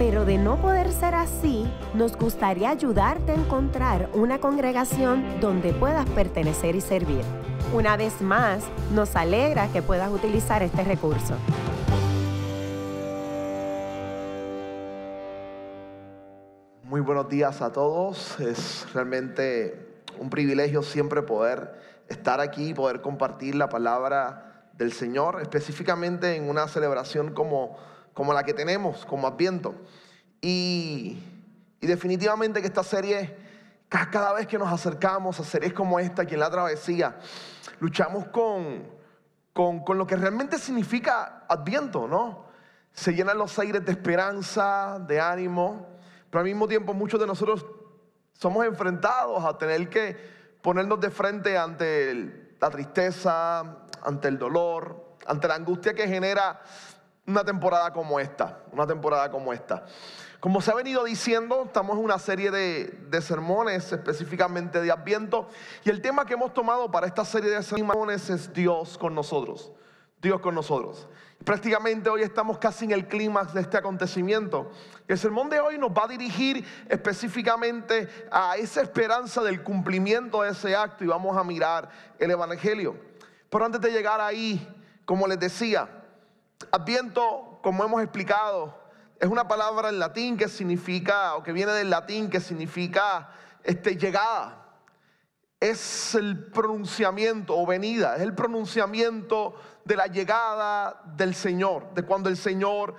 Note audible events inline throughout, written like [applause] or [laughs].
pero de no poder ser así, nos gustaría ayudarte a encontrar una congregación donde puedas pertenecer y servir. Una vez más, nos alegra que puedas utilizar este recurso. Muy buenos días a todos. Es realmente un privilegio siempre poder estar aquí y poder compartir la palabra del Señor, específicamente en una celebración como, como la que tenemos, como Adviento. Y, y definitivamente que esta serie, cada vez que nos acercamos a series como esta, aquí en la travesía, luchamos con, con, con lo que realmente significa Adviento, ¿no? Se llenan los aires de esperanza, de ánimo, pero al mismo tiempo muchos de nosotros somos enfrentados a tener que ponernos de frente ante la tristeza, ante el dolor, ante la angustia que genera una temporada como esta, una temporada como esta. Como se ha venido diciendo, estamos en una serie de, sermones, específicamente de Adviento, y el tema que hemos tomado para esta serie de sermones es Dios con nosotros. Dios con nosotros. Prácticamente hoy estamos casi en el clímax de este acontecimiento. El sermón de hoy nos va a dirigir específicamente a esa esperanza del cumplimiento de ese acto y vamos a mirar el Evangelio. Pero antes de llegar ahí, como les decía, Adviento, como hemos explicado, es una palabra en latín que significa, o que viene del latín, que significa este, llegada es el pronunciamiento o venida, es el pronunciamiento de la llegada del Señor, de cuando el Señor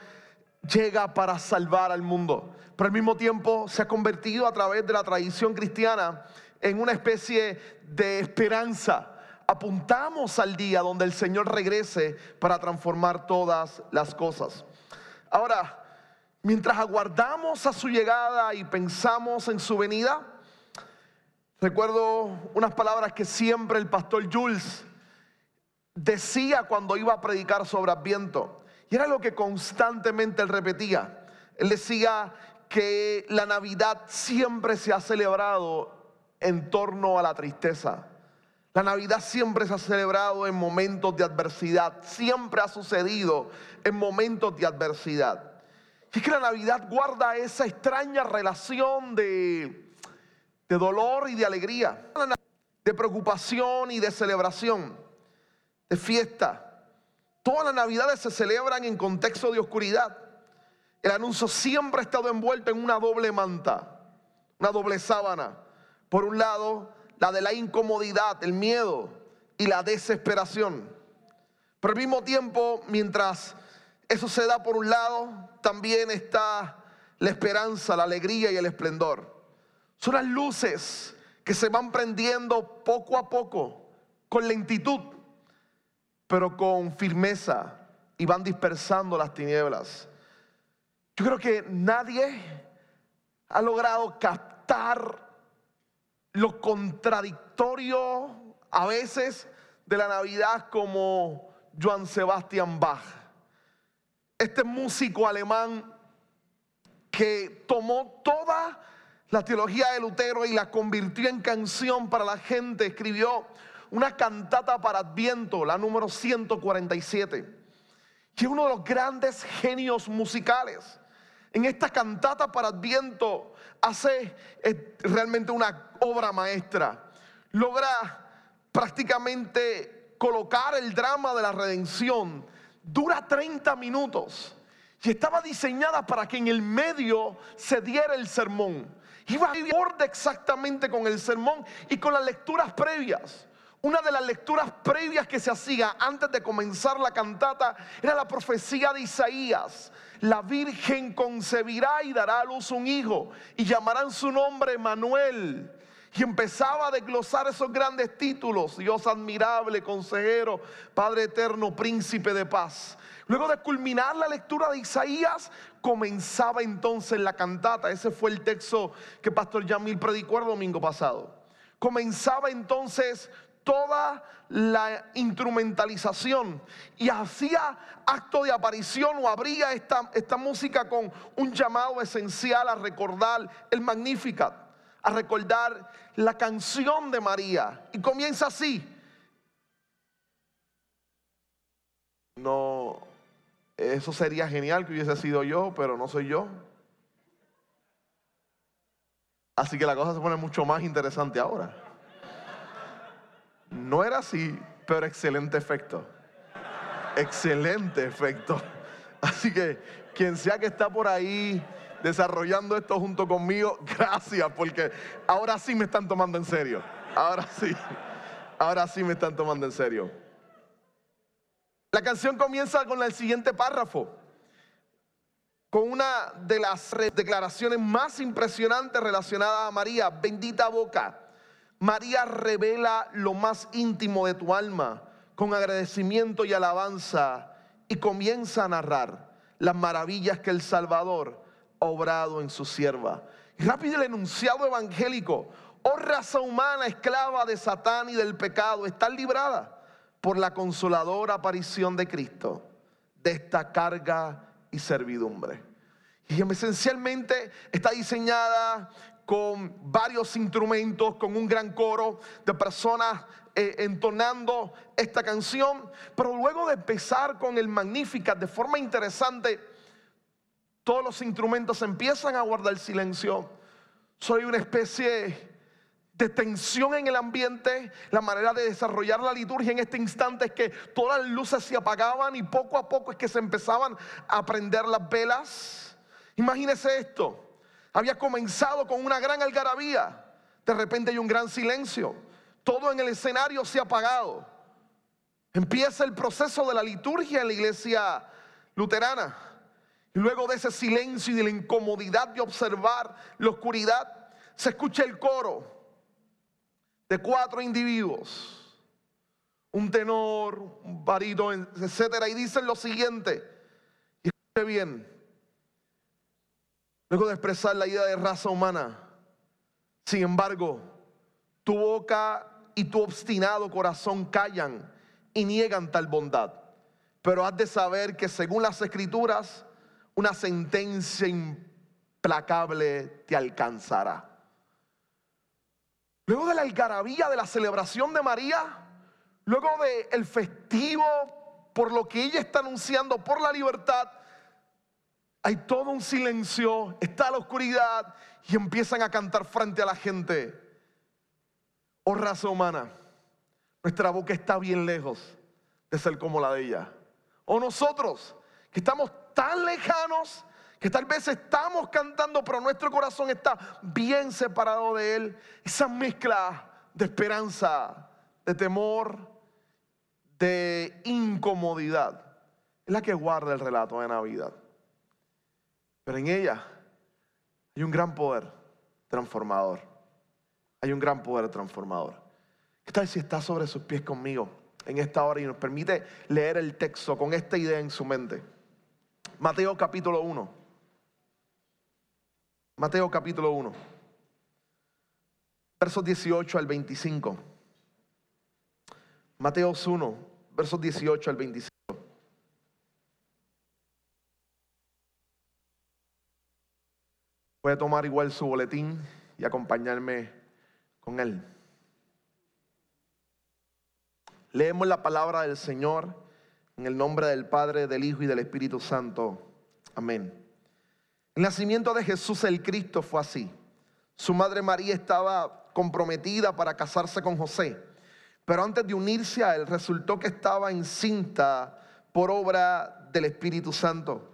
llega para salvar al mundo. Pero al mismo tiempo se ha convertido a través de la tradición cristiana en una especie de esperanza. Apuntamos al día donde el Señor regrese para transformar todas las cosas. Ahora, mientras aguardamos a su llegada y pensamos en su venida, Recuerdo unas palabras que siempre el pastor Jules decía cuando iba a predicar sobre Adviento. Y era lo que constantemente él repetía. Él decía que la Navidad siempre se ha celebrado en torno a la tristeza. La Navidad siempre se ha celebrado en momentos de adversidad. Siempre ha sucedido en momentos de adversidad. Y es que la Navidad guarda esa extraña relación de de dolor y de alegría, de preocupación y de celebración, de fiesta. Todas las navidades se celebran en contexto de oscuridad. El anuncio siempre ha estado envuelto en una doble manta, una doble sábana. Por un lado, la de la incomodidad, el miedo y la desesperación. Pero al mismo tiempo, mientras eso se da por un lado, también está la esperanza, la alegría y el esplendor. Son las luces que se van prendiendo poco a poco, con lentitud, pero con firmeza y van dispersando las tinieblas. Yo creo que nadie ha logrado captar lo contradictorio a veces de la Navidad como Johann Sebastian Bach. Este músico alemán que tomó toda la teología de Lutero y la convirtió en canción para la gente. Escribió una cantata para Adviento, la número 147, que es uno de los grandes genios musicales. En esta cantata para Adviento hace eh, realmente una obra maestra. Logra prácticamente colocar el drama de la redención. Dura 30 minutos y estaba diseñada para que en el medio se diera el sermón. Iba a orden exactamente con el sermón y con las lecturas previas. Una de las lecturas previas que se hacía antes de comenzar la cantata era la profecía de Isaías. La Virgen concebirá y dará a luz un hijo y llamarán su nombre Manuel. Y empezaba a desglosar esos grandes títulos. Dios admirable, consejero, Padre eterno, príncipe de paz. Luego de culminar la lectura de Isaías, comenzaba entonces la cantata. Ese fue el texto que Pastor Yamil predicó el domingo pasado. comenzaba entonces toda la instrumentalización y hacía acto de aparición o abría esta, esta música con un llamado esencial a recordar el Magnificat, a recordar la canción de María. Y comienza así. No, eso sería genial que hubiese sido yo, pero no soy yo. Así que la cosa se pone mucho más interesante ahora. No era así, pero excelente efecto. Excelente efecto. [laughs] Así que quien sea que está por ahí desarrollando esto junto conmigo, [laughs] gracias, porque ahora sí me están tomando en serio. Ahora sí, ahora sí me están tomando en serio. La canción comienza con el siguiente párrafo, con una de las declaraciones más impresionantes relacionadas a María, bendita boca María revela lo más íntimo de tu alma con agradecimiento y alabanza y comienza a narrar las maravillas que el Salvador ha obrado en su sierva. Rápido el enunciado evangélico, oh raza humana, esclava de Satán y del pecado, está librada por la consoladora aparición de Cristo de esta carga y servidumbre. Y esencialmente está diseñada con varios instrumentos, con un gran coro de personas eh, entonando esta canción. Pero luego de empezar con el Magnificat de forma interesante, todos los instrumentos empiezan a guardar silencio. Soy una especie de tensión en el ambiente. La manera de desarrollar la liturgia en este instante es que todas las luces se apagaban y poco a poco es que se empezaban a prender las velas. Imagínese esto. Había comenzado con una gran algarabía. De repente hay un gran silencio. Todo en el escenario se ha apagado. Empieza el proceso de la liturgia en la iglesia luterana. Y luego de ese silencio y de la incomodidad de observar la oscuridad, se escucha el coro de cuatro individuos. Un tenor, un barito, etcétera. Y dicen lo siguiente. Escuche bien. Luego de expresar la idea de raza humana, sin embargo, tu boca y tu obstinado corazón callan y niegan tal bondad. Pero has de saber que según las escrituras, una sentencia implacable te alcanzará. Luego de la algarabía de la celebración de María, luego del festivo por lo que ella está anunciando por la libertad, hay todo un silencio, está la oscuridad y empiezan a cantar frente a la gente. Oh raza humana, nuestra boca está bien lejos de ser como la de ella. O nosotros, que estamos tan lejanos, que tal vez estamos cantando, pero nuestro corazón está bien separado de Él. Esa mezcla de esperanza, de temor, de incomodidad, es la que guarda el relato de Navidad. Pero en ella hay un gran poder transformador. Hay un gran poder transformador. ¿Qué tal si está sobre sus pies conmigo en esta hora y nos permite leer el texto con esta idea en su mente? Mateo capítulo 1. Mateo capítulo 1. Versos 18 al 25. Mateo 1, versos 18 al 25. Puede tomar igual su boletín y acompañarme con él. Leemos la palabra del Señor en el nombre del Padre, del Hijo y del Espíritu Santo. Amén. El nacimiento de Jesús el Cristo fue así. Su madre María estaba comprometida para casarse con José, pero antes de unirse a él resultó que estaba encinta por obra del Espíritu Santo.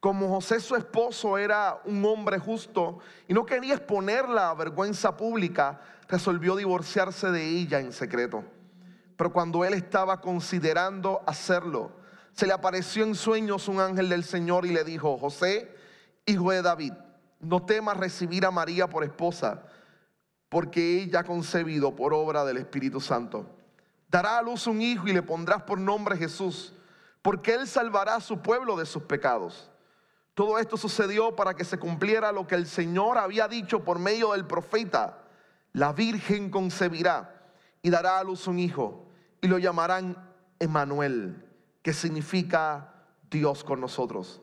Como José su esposo era un hombre justo y no quería exponerla a vergüenza pública, resolvió divorciarse de ella en secreto. Pero cuando él estaba considerando hacerlo, se le apareció en sueños un ángel del Señor y le dijo, José, hijo de David, no temas recibir a María por esposa, porque ella ha concebido por obra del Espíritu Santo. Dará a luz un hijo y le pondrás por nombre Jesús, porque él salvará a su pueblo de sus pecados. Todo esto sucedió para que se cumpliera lo que el Señor había dicho por medio del profeta. la Virgen concebirá y dará a luz un hijo y lo llamarán Emanuel, que significa Dios con nosotros.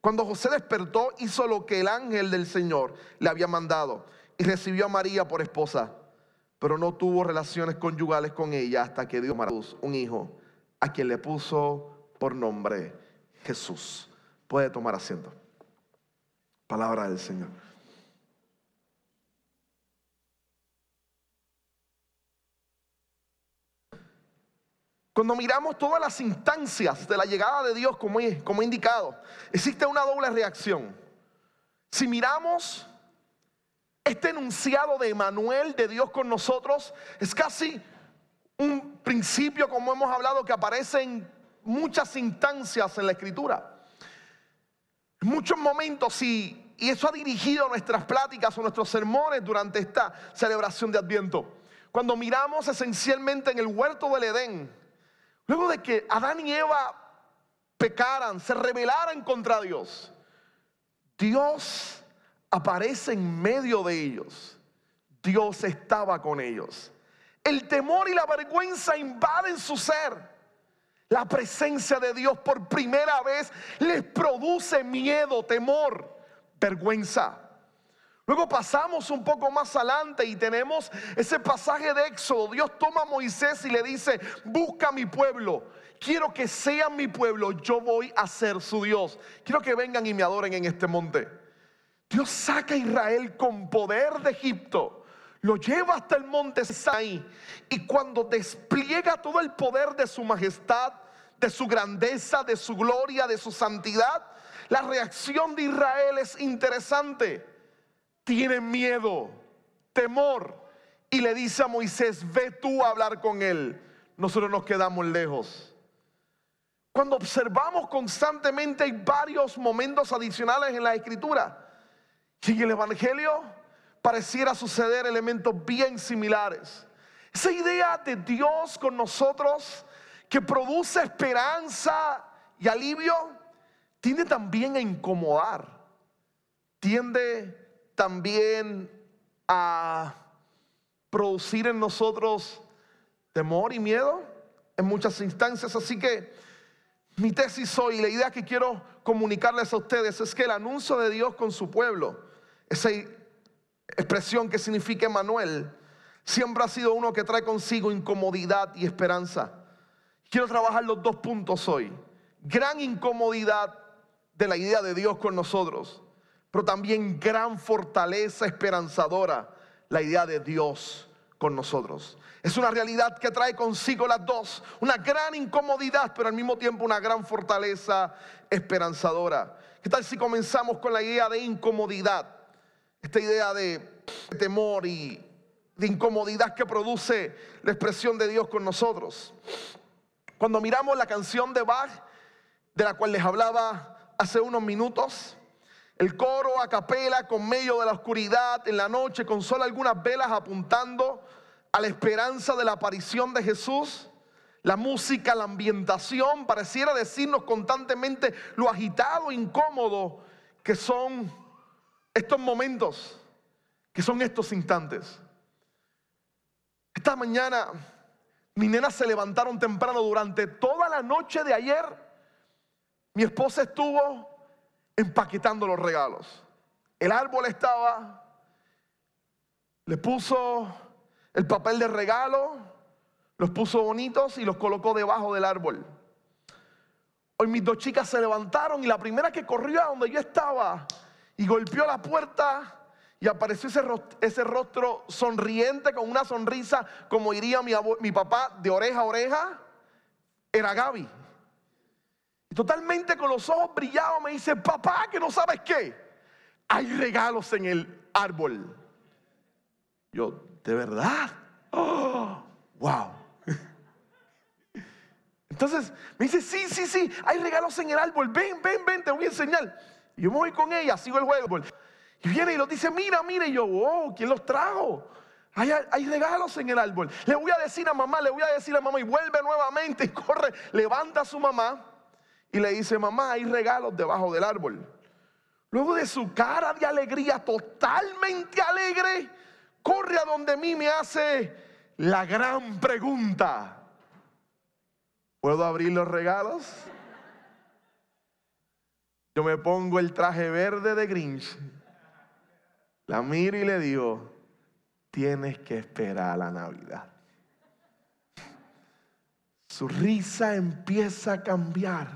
Cuando José despertó, hizo lo que el ángel del Señor le había mandado y recibió a María por esposa, pero no tuvo relaciones conyugales con ella hasta que dio a luz un hijo, a quien le puso por nombre Jesús. Puede tomar asiento. Palabra del Señor. Cuando miramos todas las instancias de la llegada de Dios, como he, como indicado, existe una doble reacción. Si miramos este enunciado de Emanuel, de Dios con nosotros, es casi un principio, como hemos hablado, que aparece en muchas instancias en la Escritura. En muchos momentos, y, y eso ha dirigido nuestras pláticas o nuestros sermones durante esta celebración de Adviento. Cuando miramos esencialmente en el huerto del Edén, Luego de que Adán y Eva pecaran, se rebelaran contra Dios, Dios aparece en medio de ellos. Dios estaba con ellos. El temor y la vergüenza invaden su ser. La presencia de Dios por primera vez les produce miedo, temor, vergüenza. Luego pasamos un poco más adelante y tenemos ese pasaje de Éxodo. Dios toma a Moisés y le dice, busca a mi pueblo. Quiero que sean mi pueblo, yo voy a ser su Dios. Quiero que vengan y me adoren en este monte. Dios saca a Israel con poder de Egipto, lo lleva hasta el monte Sinaí y cuando despliega todo el poder de su majestad, de su grandeza, de su gloria, de su santidad, la reacción de Israel es interesante tienen miedo, temor, y le dice a Moisés, ve tú a hablar con él. Nosotros nos quedamos lejos. Cuando observamos constantemente hay varios momentos adicionales en la escritura. Y el Evangelio pareciera suceder elementos bien similares. Esa idea de Dios con nosotros que produce esperanza y alivio tiende también a incomodar. Tiende también a producir en nosotros temor y miedo en muchas instancias. Así que mi tesis hoy, la idea que quiero comunicarles a ustedes es que el anuncio de Dios con su pueblo, esa expresión que significa Emanuel, siempre ha sido uno que trae consigo incomodidad y esperanza. Quiero trabajar los dos puntos hoy. Gran incomodidad de la idea de Dios con nosotros pero también gran fortaleza esperanzadora la idea de Dios con nosotros. Es una realidad que trae consigo las dos, una gran incomodidad, pero al mismo tiempo una gran fortaleza esperanzadora. ¿Qué tal si comenzamos con la idea de incomodidad? Esta idea de temor y de incomodidad que produce la expresión de Dios con nosotros. Cuando miramos la canción de Bach, de la cual les hablaba hace unos minutos, el coro a capela con medio de la oscuridad en la noche con solo algunas velas apuntando a la esperanza de la aparición de Jesús. La música, la ambientación pareciera decirnos constantemente lo agitado, incómodo que son estos momentos, que son estos instantes. Esta mañana mis nenas se levantaron temprano durante toda la noche de ayer. Mi esposa estuvo empaquetando los regalos. El árbol estaba, le puso el papel de regalo, los puso bonitos y los colocó debajo del árbol. Hoy mis dos chicas se levantaron y la primera que corrió a donde yo estaba y golpeó la puerta y apareció ese rostro, ese rostro sonriente con una sonrisa, como diría mi, mi papá, de oreja a oreja, era Gaby totalmente con los ojos brillados, me dice, papá, que no sabes qué, hay regalos en el árbol. Yo, ¿de verdad? [gasps] Oh, wow. Entonces me dice, sí, sí, sí, hay regalos en el árbol, ven, ven, ven, te voy a enseñar. Yo me voy con ella, sigo el juego. Y viene y lo dice, mira, mira, y yo, wow, ¿quién los trajo? Hay, hay, regalos en el árbol. Le voy a decir a mamá, le voy a decir a mamá y vuelve nuevamente y [laughs] corre, levanta a su mamá y le dice, mamá, hay regalos debajo del árbol. Luego de su cara de alegría, totalmente alegre, corre a donde mí me hace la gran pregunta. ¿Puedo abrir los regalos? Yo me pongo el traje verde de Grinch. La miro y le digo, tienes que esperar a la Navidad. Su risa empieza a cambiar.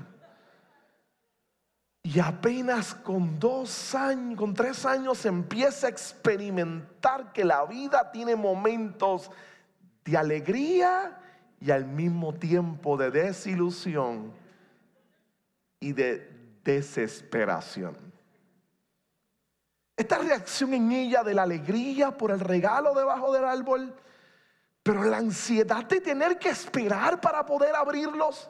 Y apenas con dos años, con tres años, empieza a experimentar que la vida tiene momentos de alegría y al mismo tiempo de desilusión y de desesperación. Esta reacción en ella de la alegría por el regalo debajo del árbol, pero la ansiedad de tener que esperar para poder abrirlos,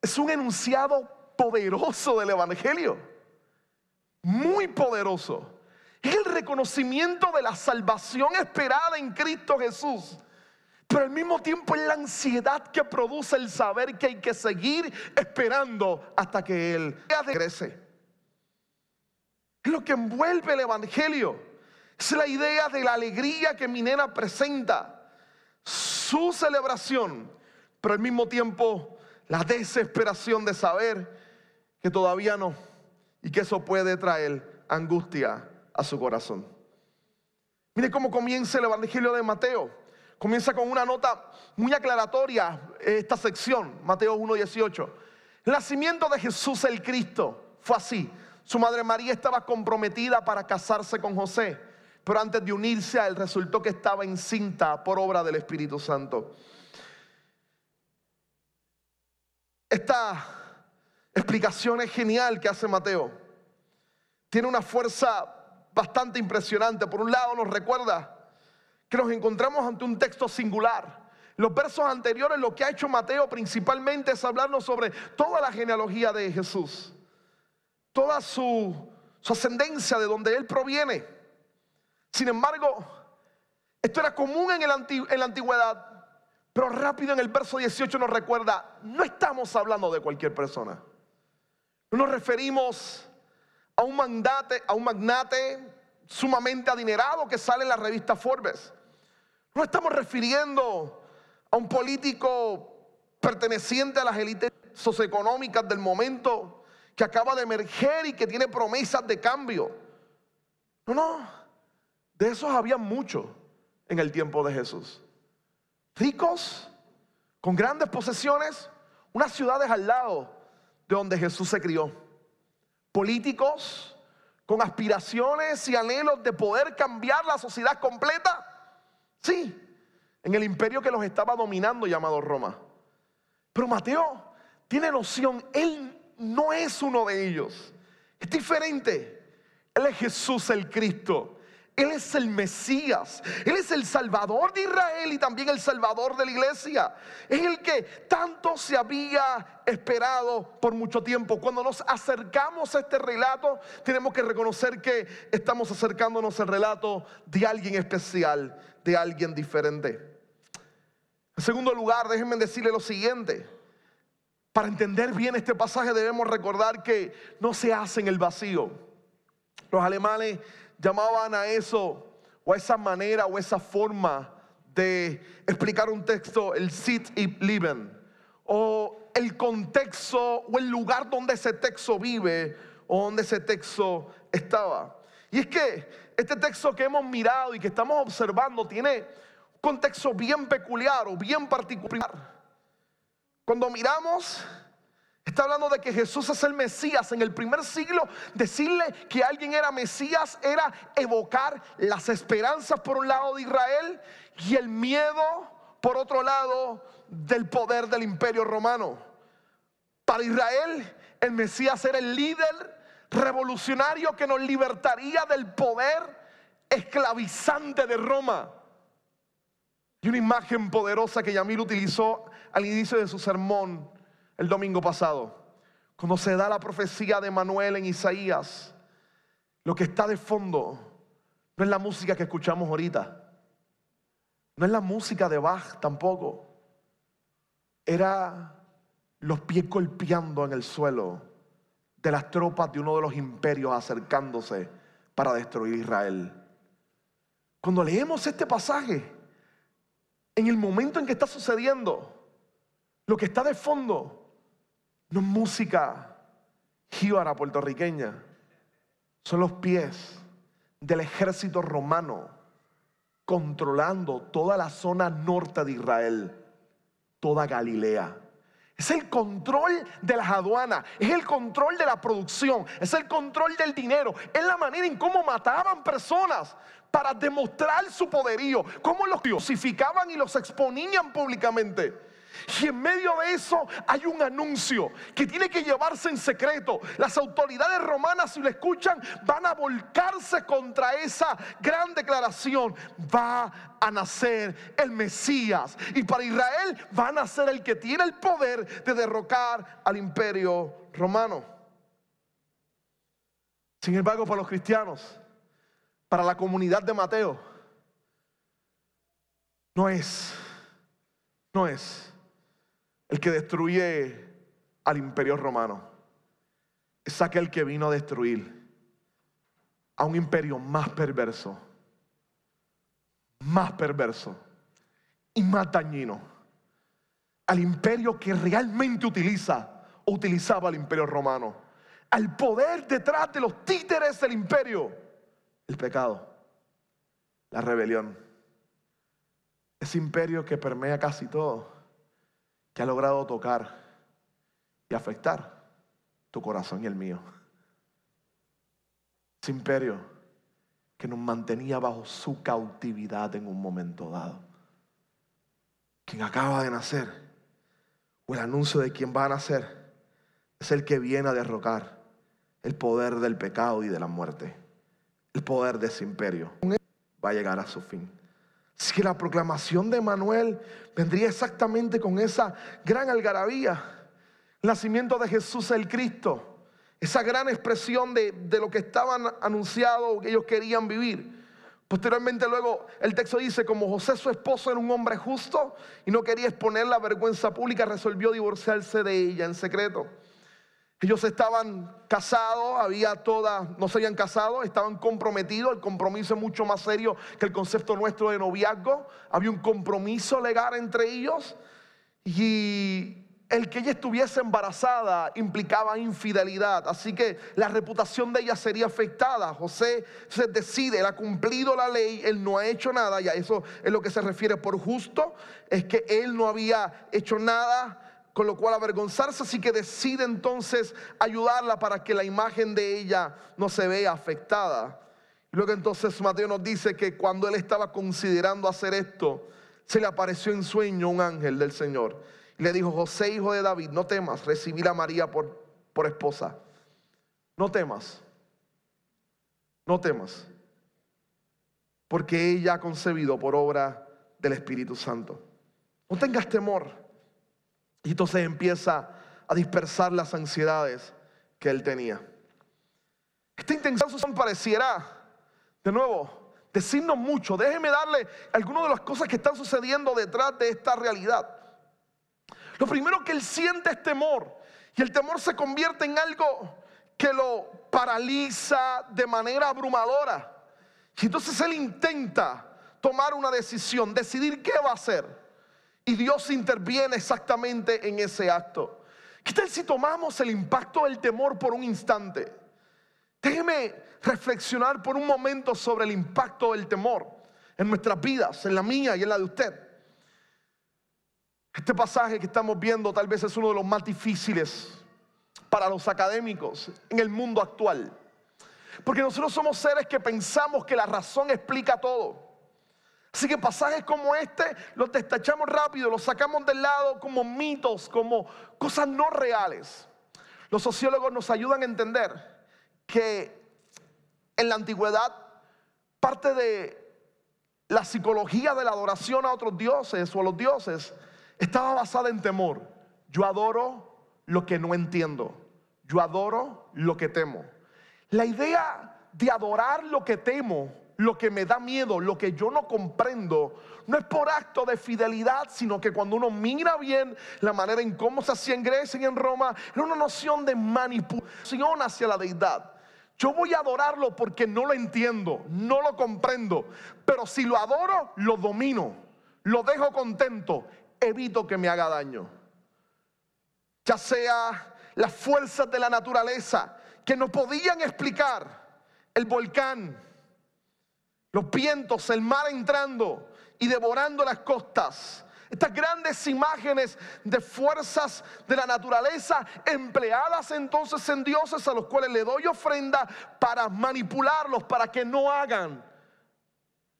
es un enunciado poderoso del Evangelio. Muy poderoso. Es el reconocimiento de la salvación esperada en Cristo Jesús. Pero al mismo tiempo es la ansiedad que produce el saber que hay que seguir esperando hasta que Él regrese. Es lo que envuelve el Evangelio. Es la idea de la alegría que Minera presenta. Su celebración, pero al mismo tiempo la desesperación de saber que todavía no y que eso puede traer angustia a su corazón. Mire cómo comienza el Evangelio de Mateo. Comienza con una nota muy aclaratoria esta sección, Mateo 1.18. El nacimiento de Jesús el Cristo fue así. Su madre María estaba comprometida para casarse con José, pero antes de unirse a él resultó que estaba encinta por obra del Espíritu Santo. Esta explicación es genial que hace Mateo. Tiene una fuerza bastante impresionante. Por un lado nos recuerda que nos encontramos ante un texto singular. Los versos anteriores lo que ha hecho Mateo principalmente es hablarnos sobre toda la genealogía de Jesús, toda su, ascendencia de donde él proviene. Sin embargo, esto era común en, en la antigüedad, pero rápido en el verso 18 nos recuerda, no estamos hablando de cualquier persona. No nos referimos a un magnate, a un magnate sumamente adinerado que sale en la revista Forbes. No estamos refiriendo a un político perteneciente a las élites socioeconómicas del momento que acaba de emerger y que tiene promesas de cambio. No, no, de esos había muchos en el tiempo de Jesús. Ricos, con grandes posesiones, unas ciudades al lado donde Jesús se crió. Políticos con aspiraciones y anhelos de poder cambiar la sociedad completa. Sí, en el imperio que los estaba dominando llamado Roma. Pero Mateo tiene noción, él no es uno de ellos. Es diferente. Él es Jesús el Cristo. Él es el Mesías, Él es el Salvador de Israel y también el Salvador de la iglesia. Es el que tanto se había esperado por mucho tiempo. Cuando nos acercamos a este relato, tenemos que reconocer que estamos acercándonos al relato de alguien especial, de alguien diferente. En segundo lugar, déjenme decirle lo siguiente. Para entender bien este pasaje debemos recordar que no se hace en el vacío. Los alemanes llamaban a eso, o a esa manera, o esa forma de explicar un texto, el sit y lieben, o el contexto o el lugar donde ese texto vive o donde ese texto estaba. Y es que este texto que hemos mirado y que estamos observando tiene un contexto bien peculiar o bien particular. Cuando miramos Está hablando de que Jesús es el Mesías. En el primer siglo, decirle que alguien era Mesías era evocar las esperanzas por un lado de Israel y el miedo por otro lado del poder del imperio romano. Para Israel, el Mesías era el líder revolucionario que nos libertaría del poder esclavizante de Roma. Y una imagen poderosa que Yamil utilizó al inicio de su sermón el domingo pasado, cuando se da la profecía de Manuel en Isaías, lo que está de fondo no es la música que escuchamos ahorita, no es la música de Bach tampoco, era los pies golpeando en el suelo de las tropas de uno de los imperios acercándose para destruir Israel. Cuando leemos este pasaje, en el momento en que está sucediendo, lo que está de fondo no es música jíbara puertorriqueña, son los pies del ejército romano controlando toda la zona norte de Israel, toda Galilea. Es el control de las aduanas, es el control de la producción, es el control del dinero, es la manera en cómo mataban personas para demostrar su poderío, cómo los crucificaban y los exponían públicamente. Y en medio de eso hay un anuncio que tiene que llevarse en secreto. Las autoridades romanas, si lo escuchan, van a volcarse contra esa gran declaración. Va a nacer el Mesías. Y para Israel va a nacer el que tiene el poder de derrocar al imperio romano. Sin embargo, para los cristianos, para la comunidad de Mateo, no es, no es el que destruye al imperio romano. Es aquel que vino a destruir a un imperio más perverso, más perverso y más dañino. Al imperio que realmente utiliza o utilizaba el imperio romano. Al poder detrás de los títeres del imperio. El pecado, la rebelión. Ese imperio que permea casi todo que ha logrado tocar y afectar tu corazón y el mío. Ese imperio que nos mantenía bajo su cautividad en un momento dado. Quien acaba de nacer, o el anuncio de quien va a nacer, es el que viene a derrocar el poder del pecado y de la muerte. El poder de ese imperio va a llegar a su fin. Si la proclamación de Manuel vendría exactamente con esa gran algarabía. El nacimiento de Jesús el Cristo. Esa gran expresión de, de lo que estaban anunciado, que ellos querían vivir. Posteriormente luego el texto dice, como José su esposo era un hombre justo y no quería exponer la vergüenza pública, resolvió divorciarse de ella en secreto. Ellos estaban casados, había toda, no se habían casado, estaban comprometidos. El compromiso es mucho más serio que el concepto nuestro de noviazgo. Había un compromiso legal entre ellos. Y el que ella estuviese embarazada implicaba infidelidad. Así que la reputación de ella sería afectada. José se decide, él ha cumplido la ley, él no ha hecho nada. Y a eso es lo que se refiere por justo. Es que él no había hecho nada con lo cual avergonzarse, así que decide entonces ayudarla para que la imagen de ella no se vea afectada. Y luego entonces Mateo nos dice que cuando él estaba considerando hacer esto, se le apareció en sueño un ángel del Señor. Y le dijo, José, hijo de David, no temas recibir a María por, por esposa. No temas. No temas. Porque ella ha concebido por obra del Espíritu Santo. No tengas temor. Y entonces empieza a dispersar las ansiedades que él tenía. Esta intención pareciera, de nuevo, decirnos mucho. Déjeme darle algunas de las cosas que están sucediendo detrás de esta realidad. Lo primero que él siente es temor. Y el temor se convierte en algo que lo paraliza de manera abrumadora. Y entonces él intenta tomar una decisión, decidir qué va a hacer. Y Dios interviene exactamente en ese acto. ¿Qué tal si tomamos el impacto del temor por un instante? Déjeme reflexionar por un momento sobre el impacto del temor en nuestras vidas, en la mía y en la de usted. Este pasaje que estamos viendo tal vez es uno de los más difíciles para los académicos en el mundo actual. Porque nosotros somos seres que pensamos que la razón explica todo. Así que pasajes como este los destachamos rápido, los sacamos del lado como mitos, como cosas no reales. Los sociólogos nos ayudan a entender que en la antigüedad parte de la psicología de la adoración a otros dioses o a los dioses estaba basada en temor. Yo adoro lo que no entiendo. Yo adoro lo que temo. La idea de adorar lo que temo lo que me da miedo, lo que yo no comprendo, no es por acto de fidelidad, sino que cuando uno mira bien la manera en cómo se hacía en Grecia y en Roma, era una noción de manipulación hacia la deidad. yo voy a adorarlo porque no lo entiendo, no lo comprendo, pero si lo adoro, lo domino, lo dejo contento, evito que me haga daño. Ya sea las fuerzas de la naturaleza que no podían explicar, el volcán, los vientos, el mar entrando y devorando las costas. Estas grandes imágenes de fuerzas de la naturaleza empleadas entonces en dioses a los cuales le doy ofrenda para manipularlos, para que no hagan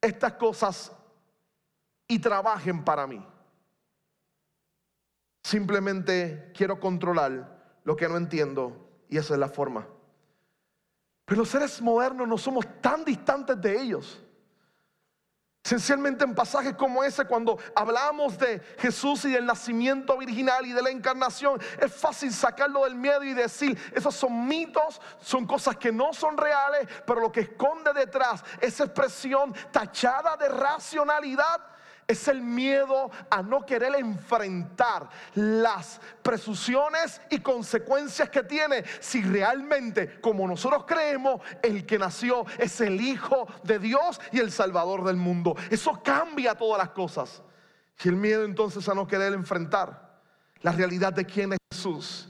estas cosas y trabajen para mí. Simplemente quiero controlar lo que no entiendo y esa es la forma. Pero los seres modernos no somos tan distantes de ellos. Esencialmente en pasajes como ese, cuando hablamos de Jesús y del nacimiento virginal y de la encarnación, es fácil sacarlo del miedo y decir, esos son mitos, son cosas que no son reales, pero lo que esconde detrás, esa expresión tachada de racionalidad, es el miedo a no querer enfrentar las presunciones y consecuencias que tiene si realmente, como nosotros creemos, el que nació es el Hijo de Dios y el Salvador del mundo. Eso cambia todas las cosas. Y el miedo entonces a no querer enfrentar la realidad de quién es Jesús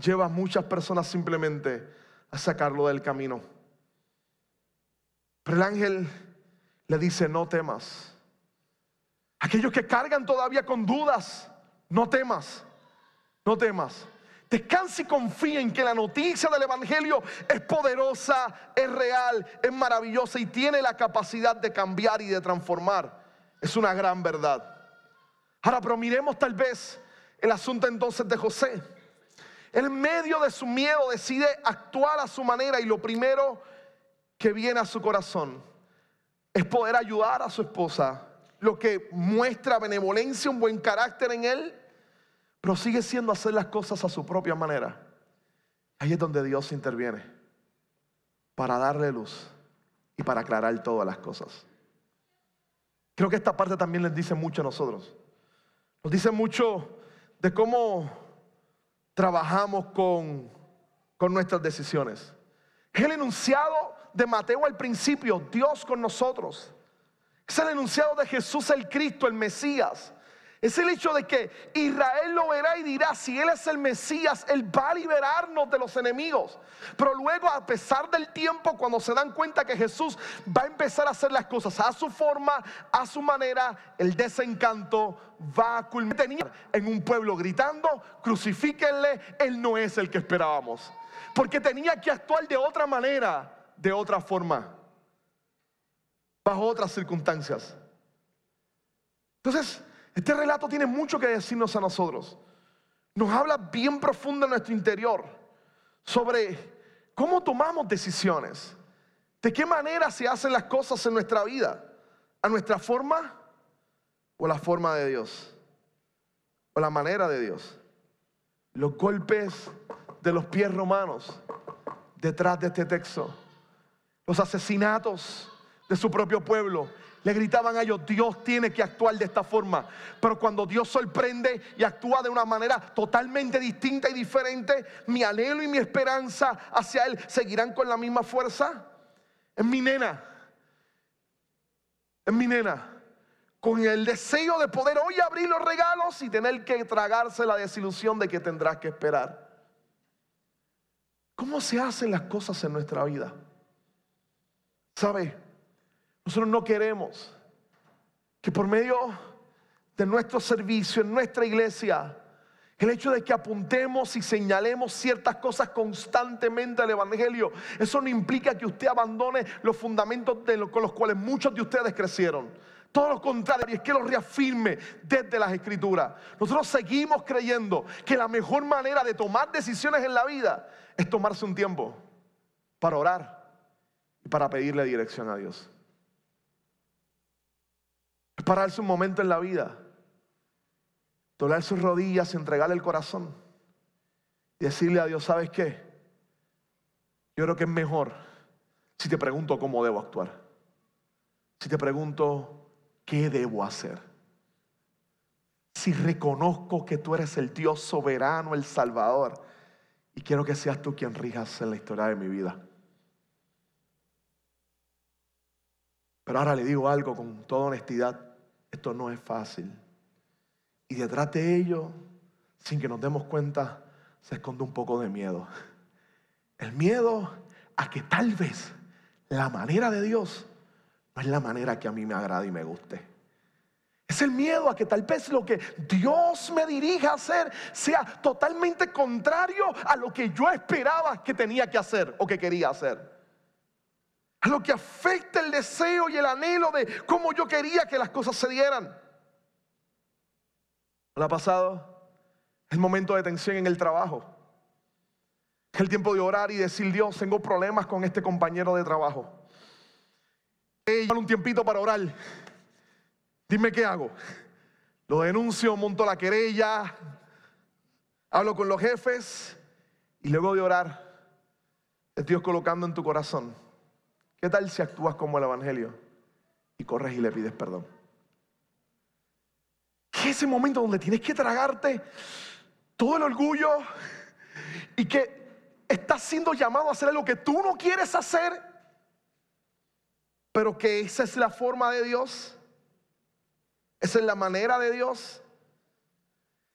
lleva a muchas personas simplemente a sacarlo del camino. Pero el ángel le dice, no temas. Aquellos que cargan todavía con dudas, no temas, no temas. Descansa y confía en que la noticia del Evangelio es poderosa, es real, es maravillosa y tiene la capacidad de cambiar y de transformar. Es una gran verdad. Ahora, pero miremos tal vez el asunto entonces de José. En medio de su miedo decide actuar a su manera y lo primero que viene a su corazón es poder ayudar a su esposa lo que muestra benevolencia, un buen carácter en él, pero sigue siendo hacer las cosas a su propia manera. Ahí es donde Dios interviene para darle luz y para aclarar todas las cosas. Creo que esta parte también les dice mucho a nosotros. Nos dice mucho de cómo trabajamos con, con nuestras decisiones. Es el enunciado de Mateo al principio, Dios con nosotros. Es el enunciado de Jesús el Cristo, el Mesías. Es el hecho de que Israel lo verá y dirá, si Él es el Mesías, Él va a liberarnos de los enemigos. Pero luego, a pesar del tiempo, cuando se dan cuenta que Jesús va a empezar a hacer las cosas a su forma, a su manera, el desencanto va a culminar en un pueblo gritando, crucifíquenle, Él no es el que esperábamos. Porque tenía que actuar de otra manera, de otra forma bajo otras circunstancias. Entonces, este relato tiene mucho que decirnos a nosotros. Nos habla bien profundo en nuestro interior sobre cómo tomamos decisiones, de qué manera se hacen las cosas en nuestra vida, a nuestra forma o la forma de Dios, o la manera de Dios. Los golpes de los pies romanos detrás de este texto, los asesinatos de su propio pueblo. Le gritaban a ellos, Dios tiene que actuar de esta forma. Pero cuando Dios sorprende y actúa de una manera totalmente distinta y diferente, mi anhelo y mi esperanza hacia Él seguirán con la misma fuerza. Es mi nena. Es mi nena. Con el deseo de poder hoy abrir los regalos y tener que tragarse la desilusión de que tendrás que esperar. ¿Cómo se hacen las cosas en nuestra vida? ¿Sabe? Nosotros no queremos que por medio de nuestro servicio en nuestra iglesia, el hecho de que apuntemos y señalemos ciertas cosas constantemente al Evangelio, eso no implica que usted abandone los fundamentos con los cuales muchos de ustedes crecieron. Todo lo contrario, es que lo reafirme desde las escrituras. Nosotros seguimos creyendo que la mejor manera de tomar decisiones en la vida es tomarse un tiempo para orar y para pedirle dirección a Dios pararse un momento en la vida, doblar sus rodillas, entregarle el corazón y decirle a Dios, ¿sabes qué? Yo creo que es mejor si te pregunto cómo debo actuar. Si te pregunto qué debo hacer. Si reconozco que tú eres el Dios soberano, el Salvador, y quiero que seas tú quien rijas en la historia de mi vida. Pero ahora le digo algo con toda honestidad, esto no es fácil. Y detrás de ello, sin que nos demos cuenta, se esconde un poco de miedo. El miedo a que tal vez la manera de Dios no es la manera que a mí me agrada y me guste. Es el miedo a que tal vez lo que Dios me dirija a hacer sea totalmente contrario a lo que yo esperaba que tenía que hacer o que quería hacer. A lo que afecta el deseo y el anhelo de cómo yo quería que las cosas se dieran. ¿No ha pasado? El momento de tensión en el trabajo. El tiempo de orar y decir, Dios, tengo problemas con este compañero de trabajo. un tiempito para orar. Dime qué hago. Lo denuncio, monto la querella, hablo con los jefes y luego de orar, Dios colocando en tu corazón. ¿Qué tal si actúas como el Evangelio y corres y le pides perdón? ¿Qué es ese momento donde tienes que tragarte todo el orgullo y que estás siendo llamado a hacer lo que tú no quieres hacer, pero que esa es la forma de Dios? Esa es la manera de Dios.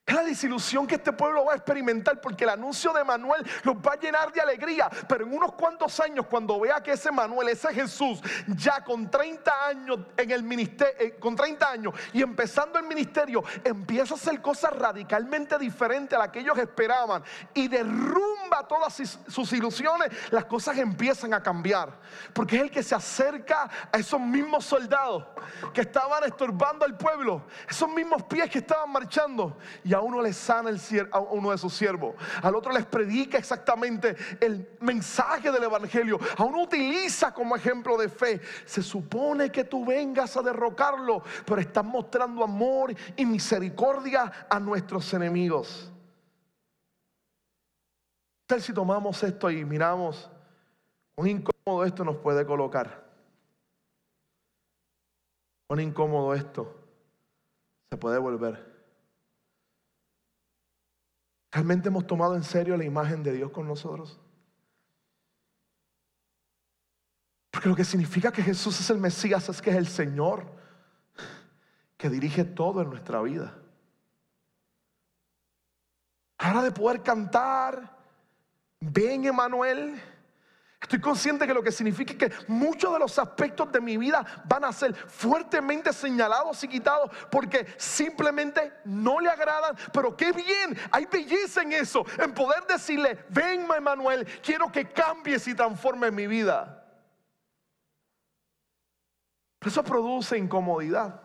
La desilusión que este pueblo va a experimentar porque el anuncio de Manuel los va a llenar de alegría. Pero en unos cuantos años, cuando vea que ese Manuel, ese Jesús, ya con 30 años en el ministerio, eh, con 30 años y empezando el ministerio, empieza a hacer cosas radicalmente diferentes a las que ellos esperaban y derrumba todas sus ilusiones, las cosas empiezan a cambiar. Porque es el que se acerca a esos mismos soldados que estaban estorbando al pueblo, esos mismos pies que estaban marchando. Y a uno le sana el, a uno de sus siervos, al otro les predica exactamente el mensaje del Evangelio, a uno utiliza como ejemplo de fe. Se supone que tú vengas a derrocarlo, pero estás mostrando amor y misericordia a nuestros enemigos. Tal si tomamos esto y miramos, un incómodo esto nos puede colocar. Un incómodo esto se puede volver. ¿Realmente hemos tomado en serio la imagen de Dios con nosotros? Porque lo que significa que Jesús es el Mesías es que es el Señor que dirige todo en nuestra vida. Ahora de poder cantar, ven Emanuel Estoy consciente que lo que significa es que muchos de los aspectos de mi vida van a ser fuertemente señalados y quitados porque simplemente no le agradan. Pero qué bien, hay belleza en eso, en poder decirle, ven Emanuel, quiero que cambies y transformes mi vida. Pero eso produce incomodidad.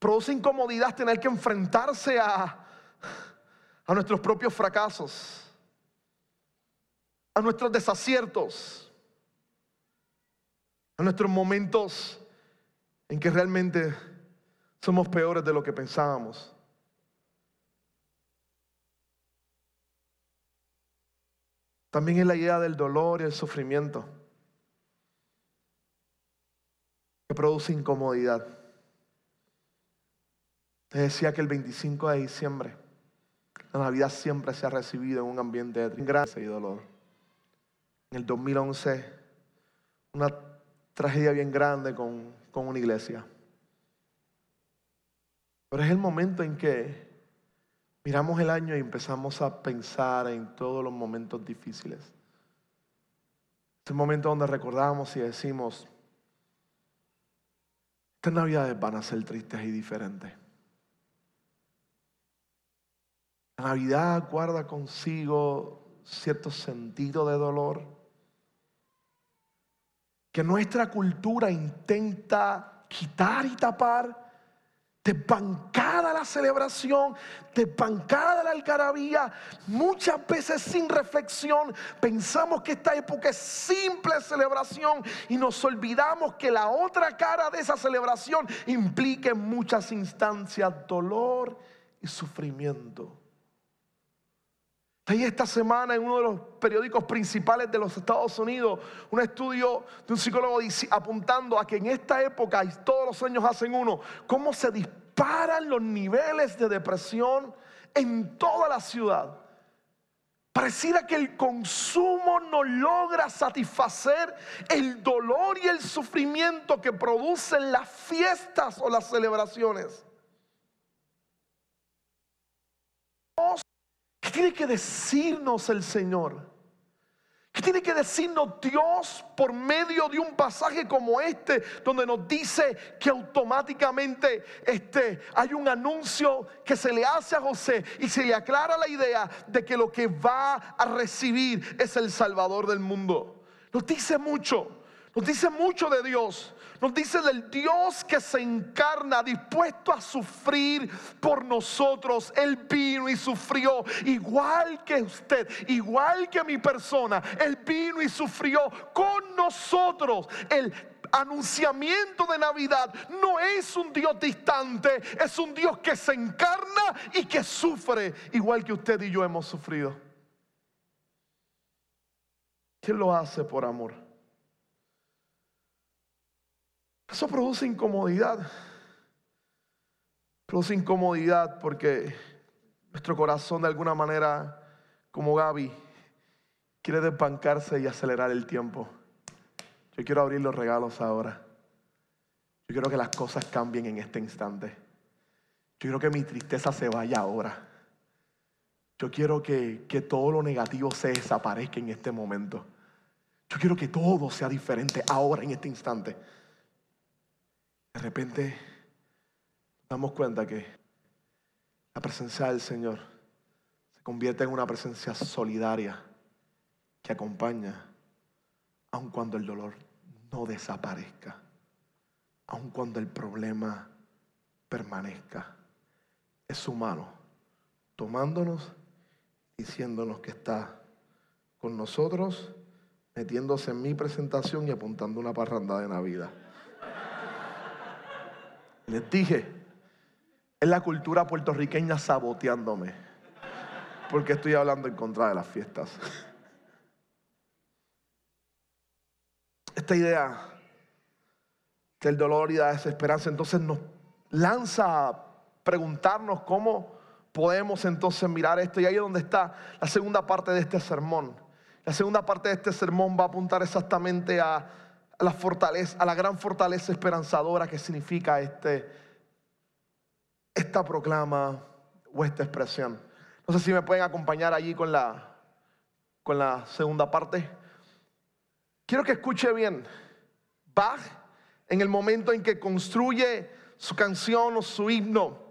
Produce incomodidad tener que enfrentarse a, a nuestros propios fracasos a nuestros desaciertos, a nuestros momentos en que realmente somos peores de lo que pensábamos. También es la idea del dolor y el sufrimiento que produce incomodidad. Te decía que el 25 de diciembre la Navidad siempre se ha recibido en un ambiente de gracia y dolor en el 2011 una tragedia bien grande con, con una iglesia. Pero es el momento en que miramos el año y empezamos a pensar en todos los momentos difíciles. Es el momento donde recordamos y decimos, estas navidades van a ser tristes y diferentes. La Navidad guarda consigo cierto sentido de dolor que nuestra cultura intenta quitar y tapar, desbancada la celebración, desbancada la algarabía, muchas veces sin reflexión, pensamos que esta época es simple celebración y nos olvidamos que la otra cara de esa celebración implica en muchas instancias dolor y sufrimiento. Esta semana en uno de los periódicos principales de los Estados Unidos un estudio de un psicólogo apuntando a que en esta época, y todos los años hacen uno, cómo se disparan los niveles de depresión en toda la ciudad. Pareciera que el consumo no logra satisfacer el dolor y el sufrimiento que producen las fiestas o las celebraciones. ¿Qué tiene que decirnos el Señor? ¿Qué tiene que decirnos Dios por medio de un pasaje como este, donde nos dice que automáticamente este, hay un anuncio que se le hace a José y se le aclara la idea de que lo que va a recibir es el Salvador del mundo? Nos dice mucho, nos dice mucho de Dios. Nos dice del Dios que se encarna, dispuesto a sufrir por nosotros. Él vino y sufrió igual que usted, igual que mi persona. Él vino y sufrió con nosotros. El anunciamiento de Navidad no es un Dios distante, es un Dios que se encarna y que sufre igual que usted y yo hemos sufrido. ¿Quién lo hace por amor? Eso produce incomodidad. Produce incomodidad porque nuestro corazón de alguna manera, como Gaby, quiere despancarse y acelerar el tiempo. Yo quiero abrir los regalos ahora. Yo quiero que las cosas cambien en este instante. Yo quiero que mi tristeza se vaya ahora. Yo quiero que, que todo lo negativo se desaparezca en este momento. Yo quiero que todo sea diferente ahora, en este instante. De repente damos cuenta que la presencia del Señor se convierte en una presencia solidaria que acompaña aun cuando el dolor no desaparezca, aun cuando el problema permanezca. Es su mano tomándonos, diciéndonos que está con nosotros, metiéndose en mi presentación y apuntando una parranda de Navidad. Les dije, es la cultura puertorriqueña saboteándome, porque estoy hablando en contra de las fiestas. Esta idea del dolor y la desesperanza entonces nos lanza a preguntarnos cómo podemos entonces mirar esto. Y ahí es donde está la segunda parte de este sermón. La segunda parte de este sermón va a apuntar exactamente a a la fortaleza, a la gran fortaleza esperanzadora que significa este, esta proclama o esta expresión. No sé si me pueden acompañar allí con la, con la segunda parte. Quiero que escuche bien. Bach, en el momento en que construye su canción o su himno,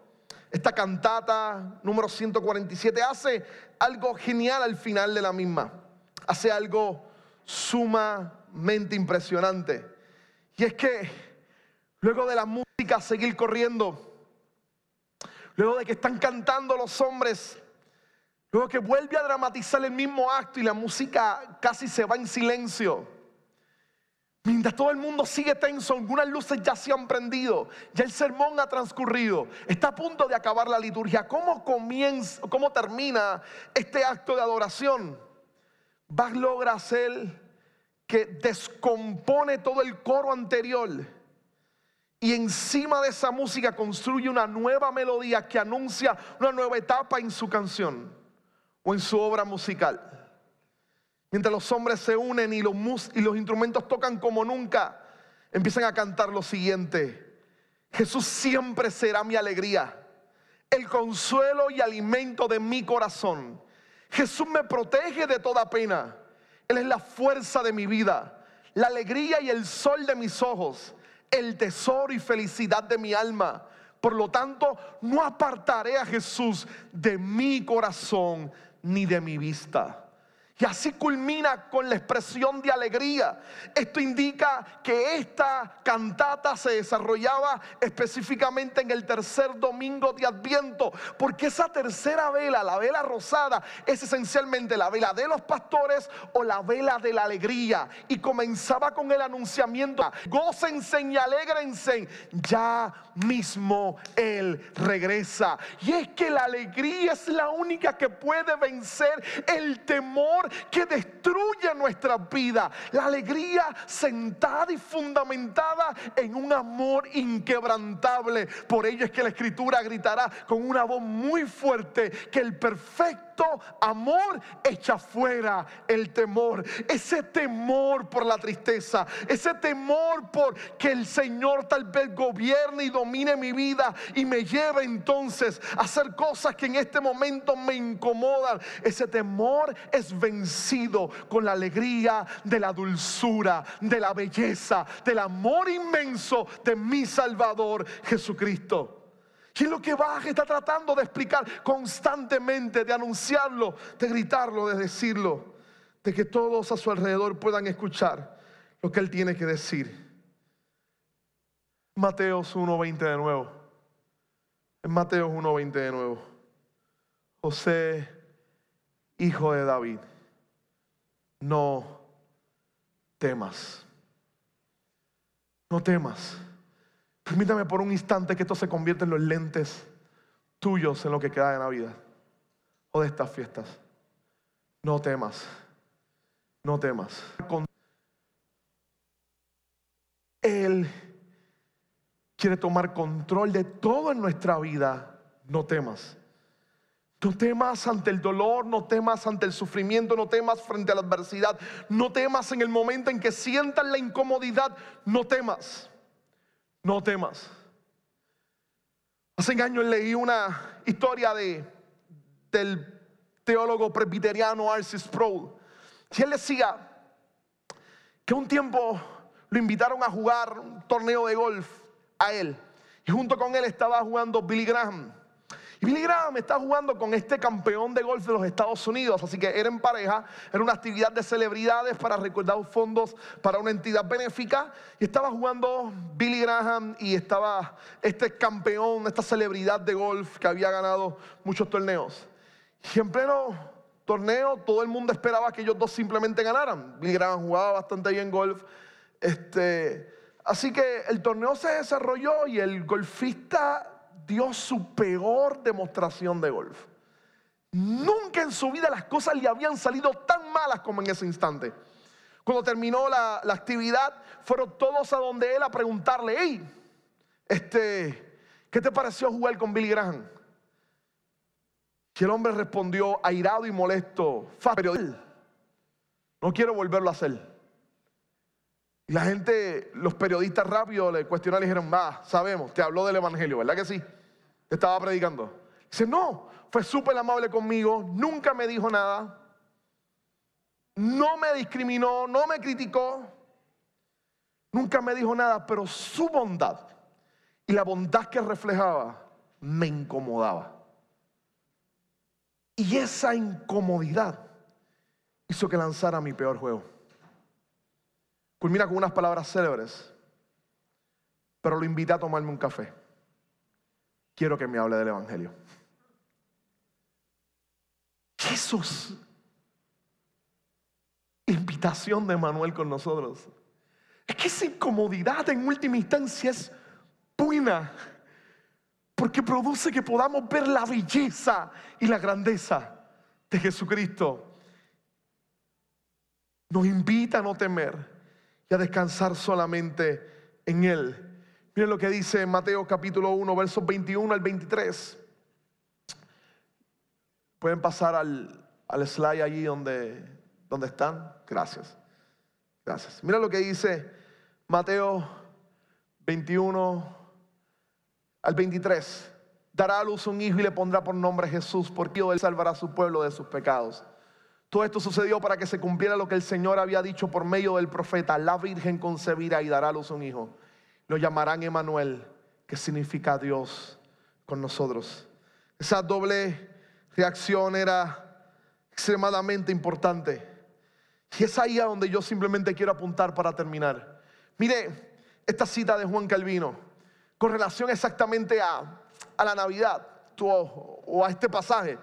esta cantata número 147, hace algo genial al final de la misma. Hace algo suma mente impresionante. Y es que luego de la música seguir corriendo, luego de que están cantando los hombres, luego que vuelve a dramatizar el mismo acto y la música casi se va en silencio. Mientras todo el mundo sigue tenso, algunas luces ya se han prendido, ya el sermón ha transcurrido, está a punto de acabar la liturgia. ¿Cómo comienza, cómo termina este acto de adoración? Bach logra hacer que descompone todo el coro anterior y encima de esa música construye una nueva melodía que anuncia una nueva etapa en su canción o en su obra musical. Mientras los hombres se unen y los, y los instrumentos tocan como nunca, empiezan a cantar lo siguiente. Jesús siempre será mi alegría, el consuelo y alimento de mi corazón. Jesús me protege de toda pena. Es la fuerza de mi vida, la alegría y el sol de mis ojos, el tesoro y felicidad de mi alma. Por lo tanto, no apartaré a Jesús de mi corazón ni de mi vista. Y así culmina con la expresión de alegría. Esto indica que esta cantata se desarrollaba específicamente en el tercer domingo de Adviento, porque esa tercera vela, la vela rosada, es esencialmente la vela de los pastores o la vela de la alegría. Y comenzaba con el anunciamiento, gócense y alegrense, ya mismo Él regresa. Y es que la alegría es la única que puede vencer el temor que destruye nuestra vida. La alegría sentada y fundamentada en un amor inquebrantable. Por ello es que la escritura gritará con una voz muy fuerte que el perfecto amor echa fuera el temor. Ese temor por la tristeza, ese temor por que el Señor tal vez gobierne y domine mi vida y me lleve entonces a hacer cosas que en este momento me incomodan. Ese temor es vencido con la alegría de la dulzura, de la belleza, del amor inmenso de mi Salvador Jesucristo. Y es lo que Baja está tratando de explicar constantemente, de anunciarlo, de gritarlo, de decirlo, de que todos a su alrededor puedan escuchar lo que él tiene que decir. Mateos 1.20 de nuevo. En Mateos 1.20 de nuevo. José, hijo de David, no temas. No temas. Permítame por un instante que esto se convierta en los lentes tuyos en lo que queda de Navidad o de estas fiestas. No temas. No temas. Él quiere tomar control de todo en nuestra vida. No temas. No temas ante el dolor, no temas ante el sufrimiento, no temas frente a la adversidad, no temas en el momento en que sientas la incomodidad, no temas, no temas. Hace años leí una historia de, del teólogo presbiteriano Arcis Sproul. Y él decía que un tiempo lo invitaron a jugar un torneo de golf a él. Y junto con él estaba jugando Billy Graham. Billy Graham está jugando con este campeón de golf de los Estados Unidos, así que era en pareja, era una actividad de celebridades para recordar fondos para una entidad benéfica. Y estaba jugando Billy Graham y estaba este campeón, esta celebridad de golf que había ganado muchos torneos. Y en pleno torneo todo el mundo esperaba que ellos dos simplemente ganaran. Billy Graham jugaba bastante bien golf. Este, así que el torneo se desarrolló y el golfista dio su peor demostración de golf. Nunca en su vida las cosas le habían salido tan malas como en ese instante. Cuando terminó la, actividad, fueron todos a donde él a preguntarle, hey, este, ¿qué te pareció jugar con Billy Graham? Y el hombre respondió, airado y molesto, pero no quiero volverlo a hacer. Y la gente, los periodistas rápidos le cuestionaron y dijeron, va, sabemos, te habló del Evangelio, ¿verdad que sí? Te estaba predicando. Dice, no, fue súper amable conmigo, nunca me dijo nada, no me discriminó, no me criticó, nunca me dijo nada, pero su bondad y la bondad que reflejaba me incomodaba. Y esa incomodidad hizo que lanzara mi peor juego. Culmina con unas palabras célebres, pero lo invité a tomarme un café. Quiero que me hable del Evangelio. Jesús, invitación de Manuel con nosotros. Es que esa incomodidad en última instancia es buena, porque produce que podamos ver la belleza y la grandeza de Jesucristo. Nos invita a no temer a descansar solamente en Él. Miren lo que dice Mateo capítulo 1, versos 21 al 23. Pueden pasar al, al slide allí donde, donde están. Gracias. Gracias. Mira lo que dice Mateo 21 al 23. Dará a luz un hijo y le pondrá por nombre Jesús, porque él salvará a su pueblo de sus pecados. Todo esto sucedió para que se cumpliera lo que el Señor había dicho por medio del profeta. La Virgen concebirá y dará a luz un hijo. Lo llamarán Emanuel, que significa Dios con nosotros. Esa doble reacción era extremadamente importante. Y es ahí a donde yo simplemente quiero apuntar para terminar. Mire esta cita de Juan Calvino, con relación exactamente a, a la Navidad o a este pasaje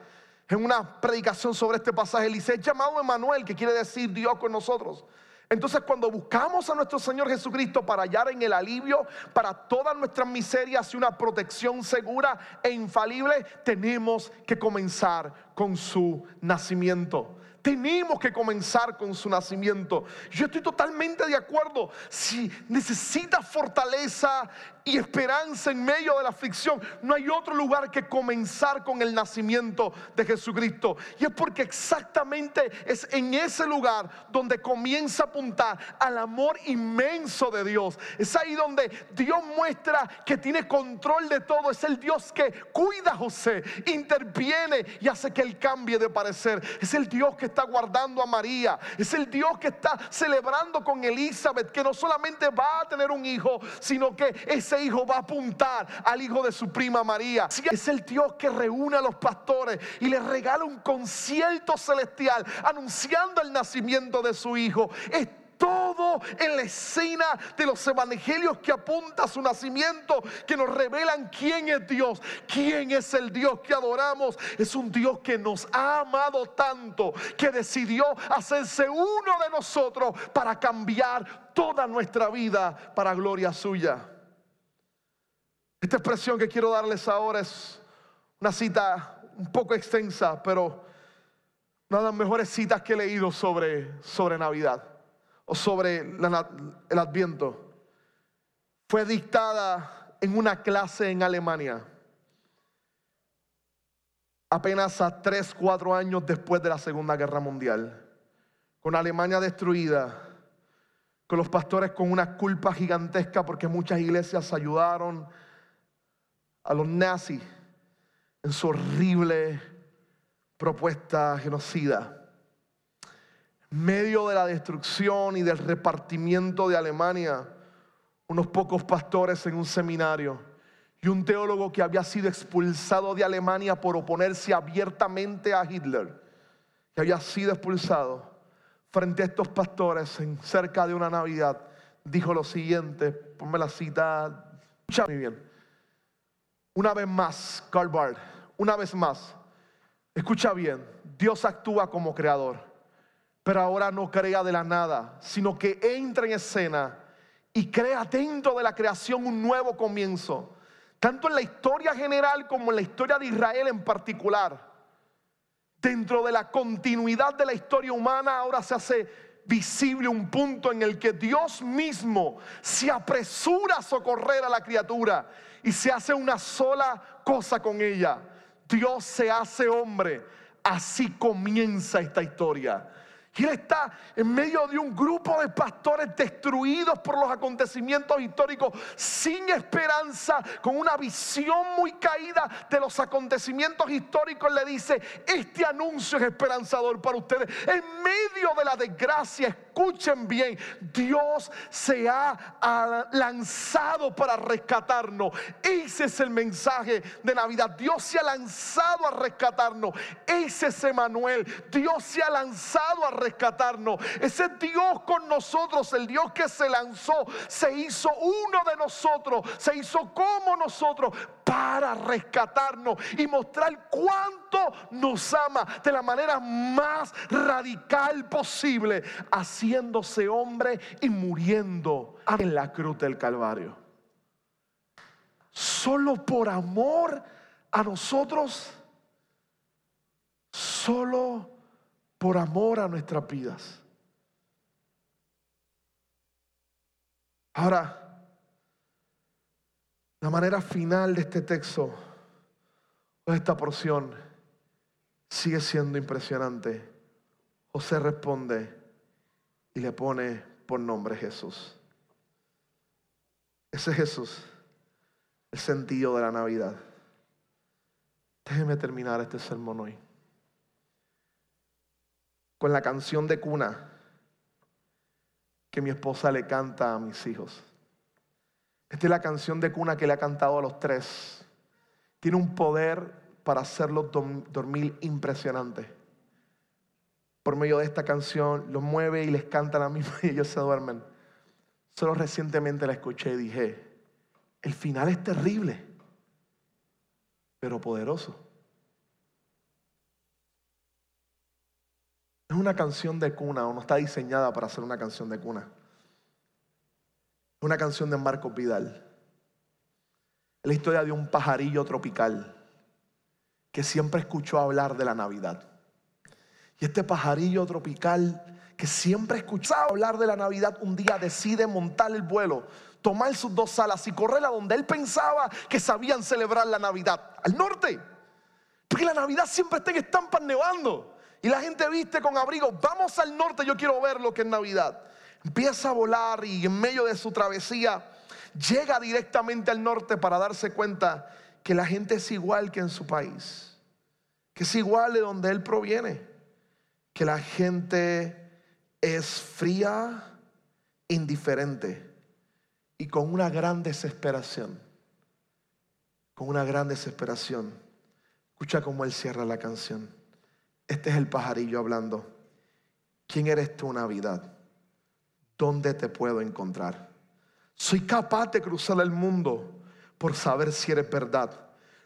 en una predicación sobre este pasaje, él dice, es llamado Emanuel, que quiere decir Dios con nosotros. Entonces cuando buscamos a nuestro Señor Jesucristo para hallar en el alivio para todas nuestras miserias y una protección segura e infalible, tenemos que comenzar con su nacimiento. Tenemos que comenzar con su nacimiento. Yo estoy totalmente de acuerdo. Si necesitas fortaleza y esperanza en medio de la aflicción, no hay otro lugar que comenzar con el nacimiento de Jesucristo. Y es porque exactamente es en ese lugar donde comienza a apuntar al amor inmenso de Dios. Es ahí donde Dios muestra que tiene control de todo. Es el Dios que cuida a José, interviene y hace que él cambie de parecer. Es el Dios que está guardando a María. Es el Dios que está celebrando con Elizabeth, que no solamente va a tener un hijo, sino que ese hijo va a apuntar al hijo de su prima María. Es el Dios que reúne a los pastores y les regala un concierto celestial anunciando el nacimiento de su hijo. Es todo en la escena de los evangelios que apunta a su nacimiento, que nos revelan quién es Dios, quién es el Dios que adoramos. Es un Dios que nos ha amado tanto, que decidió hacerse uno de nosotros para cambiar toda nuestra vida para gloria suya. Esta expresión que quiero darles ahora es una cita un poco extensa, pero una de las mejores citas que he leído sobre, sobre Navidad o sobre el Adviento. Fue dictada en una clase en Alemania, apenas a 3, 4 años después de la Segunda Guerra Mundial, con Alemania destruida, con los pastores con una culpa gigantesca porque muchas iglesias ayudaron a los nazis en su horrible propuesta genocida medio de la destrucción y del repartimiento de Alemania, unos pocos pastores en un seminario y un teólogo que había sido expulsado de Alemania por oponerse abiertamente a Hitler, que había sido expulsado frente a estos pastores en cerca de una Navidad, dijo lo siguiente, ponme la cita, escucha muy bien. Una vez más, Karl Barth, una vez más, escucha bien, Dios actúa como creador pero ahora no crea de la nada, sino que entra en escena y crea dentro de la creación un nuevo comienzo, tanto en la historia general como en la historia de Israel en particular. Dentro de la continuidad de la historia humana ahora se hace visible un punto en el que Dios mismo se apresura a socorrer a la criatura y se hace una sola cosa con ella. Dios se hace hombre. Así comienza esta historia. Y él está en medio de un grupo de pastores destruidos por los acontecimientos históricos, sin esperanza, con una visión muy caída de los acontecimientos históricos. Le dice, este anuncio es esperanzador para ustedes. En medio de la desgracia, escuchen bien, Dios se ha lanzado para rescatarnos. Ese es el mensaje de Navidad. Dios se ha lanzado a rescatarnos. Ese es Emanuel. Dios se ha lanzado a rescatarnos. Ese Dios con nosotros, el Dios que se lanzó, se hizo uno de nosotros, se hizo como nosotros para rescatarnos y mostrar cuánto nos ama de la manera más radical posible, haciéndose hombre y muriendo en la cruz del Calvario. Solo por amor a nosotros, solo por amor a nuestras vidas. Ahora, la manera final de este texto, de esta porción, sigue siendo impresionante. José responde y le pone por nombre Jesús. Ese Jesús, el sentido de la Navidad. Déjeme terminar este sermón hoy con la canción de cuna que mi esposa le canta a mis hijos. Esta es la canción de cuna que le ha cantado a los tres. Tiene un poder para hacerlos dormir impresionante. Por medio de esta canción los mueve y les canta la misma y ellos se duermen. Solo recientemente la escuché y dije, el final es terrible, pero poderoso. Es una canción de cuna o no está diseñada para ser una canción de cuna. Es una canción de Marcos Vidal. Es la historia de un pajarillo tropical que siempre escuchó hablar de la Navidad. Y este pajarillo tropical que siempre escuchaba hablar de la Navidad, un día decide montar el vuelo, tomar sus dos alas y correr a donde él pensaba que sabían celebrar la Navidad, al norte. Porque la Navidad siempre está en estampas nevando. Y la gente viste con abrigo, vamos al norte, yo quiero ver lo que es Navidad. Empieza a volar y en medio de su travesía llega directamente al norte para darse cuenta que la gente es igual que en su país, que es igual de donde él proviene, que la gente es fría, indiferente y con una gran desesperación, con una gran desesperación. Escucha cómo él cierra la canción. Este es el pajarillo hablando. ¿Quién eres tú, Navidad? ¿Dónde te puedo encontrar? Soy capaz de cruzar el mundo por saber si eres verdad,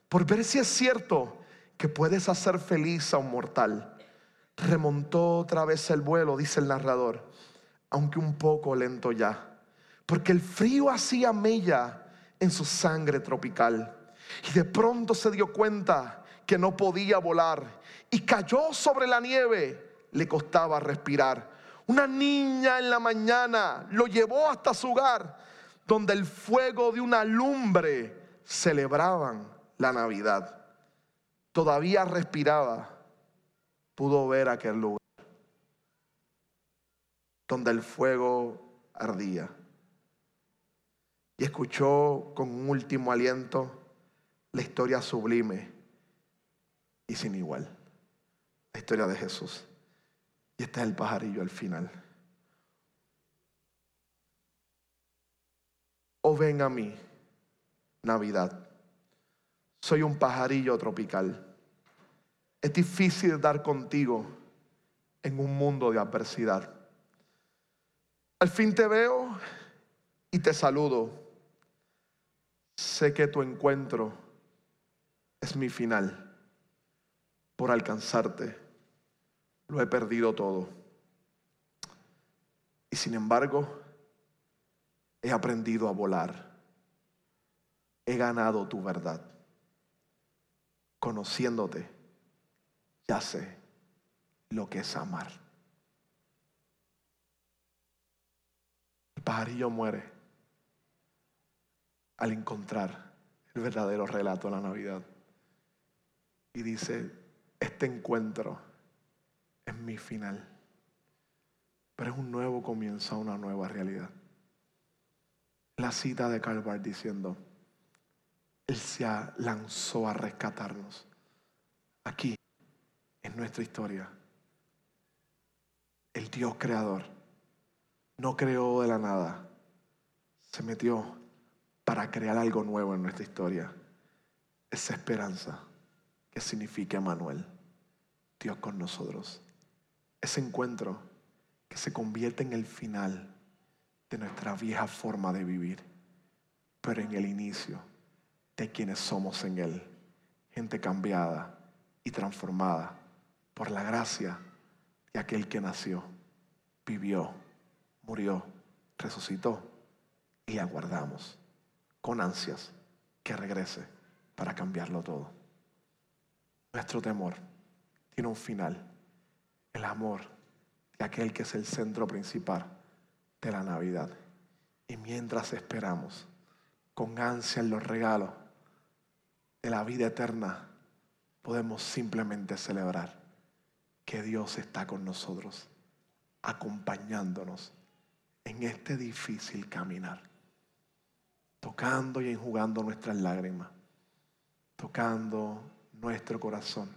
por ver si es cierto que puedes hacer feliz a un mortal. Remontó otra vez el vuelo, dice el narrador, aunque un poco lento ya, porque el frío hacía mella en su sangre tropical. Y de pronto se dio cuenta que no podía volar y cayó sobre la nieve. Le costaba respirar. Una niña en la mañana lo llevó hasta su hogar donde el fuego de una lumbre celebraban la Navidad. Todavía respiraba, pudo ver aquel lugar donde el fuego ardía. Y escuchó con un último aliento la historia sublime y sin igual, la historia de Jesús. Y este es el pajarillo al final. oh ven a mí, Navidad. Soy un pajarillo tropical. Es difícil dar contigo en un mundo de adversidad. Al fin te veo y te saludo. Sé que tu encuentro es mi final. Por alcanzarte, lo he perdido todo. Y sin embargo, he aprendido a volar. He ganado tu verdad. Conociéndote, ya sé lo que es amar. El pajarillo muere al encontrar el verdadero relato de la Navidad. Y dice, este encuentro es mi final, pero es un nuevo comienzo una nueva realidad la cita de Calvar diciendo, Él se lanzó a rescatarnos. Aquí, en nuestra historia, el Dios creador no creó de la nada, se metió para crear algo nuevo en nuestra historia. Esa esperanza que significa Manuel, Dios con nosotros. Ese encuentro que se convierte en el final de nuestra vieja forma de vivir, pero en el inicio de quienes somos en Él, gente cambiada y transformada por la gracia de aquel que nació, vivió, murió, resucitó y aguardamos con ansias que regrese para cambiarlo todo. Nuestro temor tiene un final, el amor de aquel que es el centro principal de la Navidad. Y mientras esperamos con ansia en los regalos de la vida eterna, podemos simplemente celebrar que Dios está con nosotros, acompañándonos en este difícil caminar, tocando y enjugando nuestras lágrimas, tocando nuestro corazón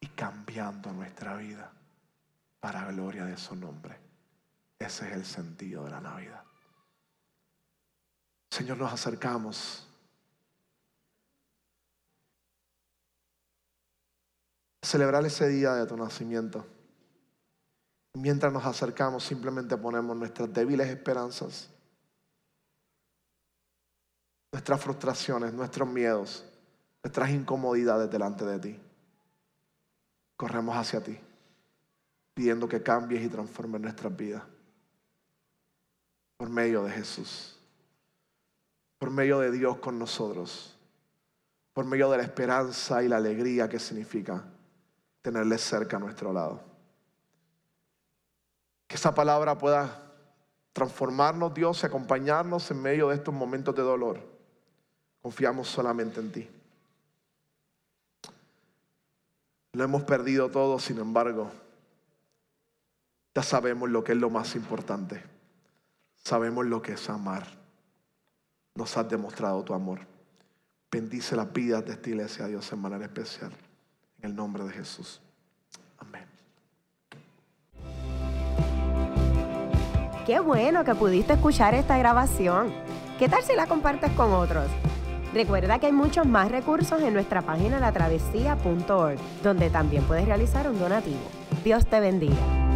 y cambiando nuestra vida para gloria de su nombre. Ese es el sentido de la Navidad. Señor, nos acercamos. Celebrar ese día de tu nacimiento. Mientras nos acercamos, simplemente ponemos nuestras débiles esperanzas, nuestras frustraciones, nuestros miedos, nuestras incomodidades delante de ti. Corremos hacia ti, pidiendo que cambies y transformes nuestras vidas por medio de Jesús, por medio de Dios con nosotros, por medio de la esperanza y la alegría que significa tenerle cerca a nuestro lado. Que esa palabra pueda transformarnos, Dios, y acompañarnos en medio de estos momentos de dolor. Confiamos solamente en ti. Lo hemos perdido todo, sin embargo, ya sabemos lo que es lo más importante. Sabemos lo que es amar. Nos has demostrado tu amor. Bendice las vidas de esta iglesia, Dios, en manera especial. En el nombre de Jesús. Amén. Qué bueno que pudiste escuchar esta grabación. ¿Qué tal si la compartes con otros? Recuerda que hay muchos más recursos en nuestra página latravesía.org, donde también puedes realizar un donativo. Dios te bendiga.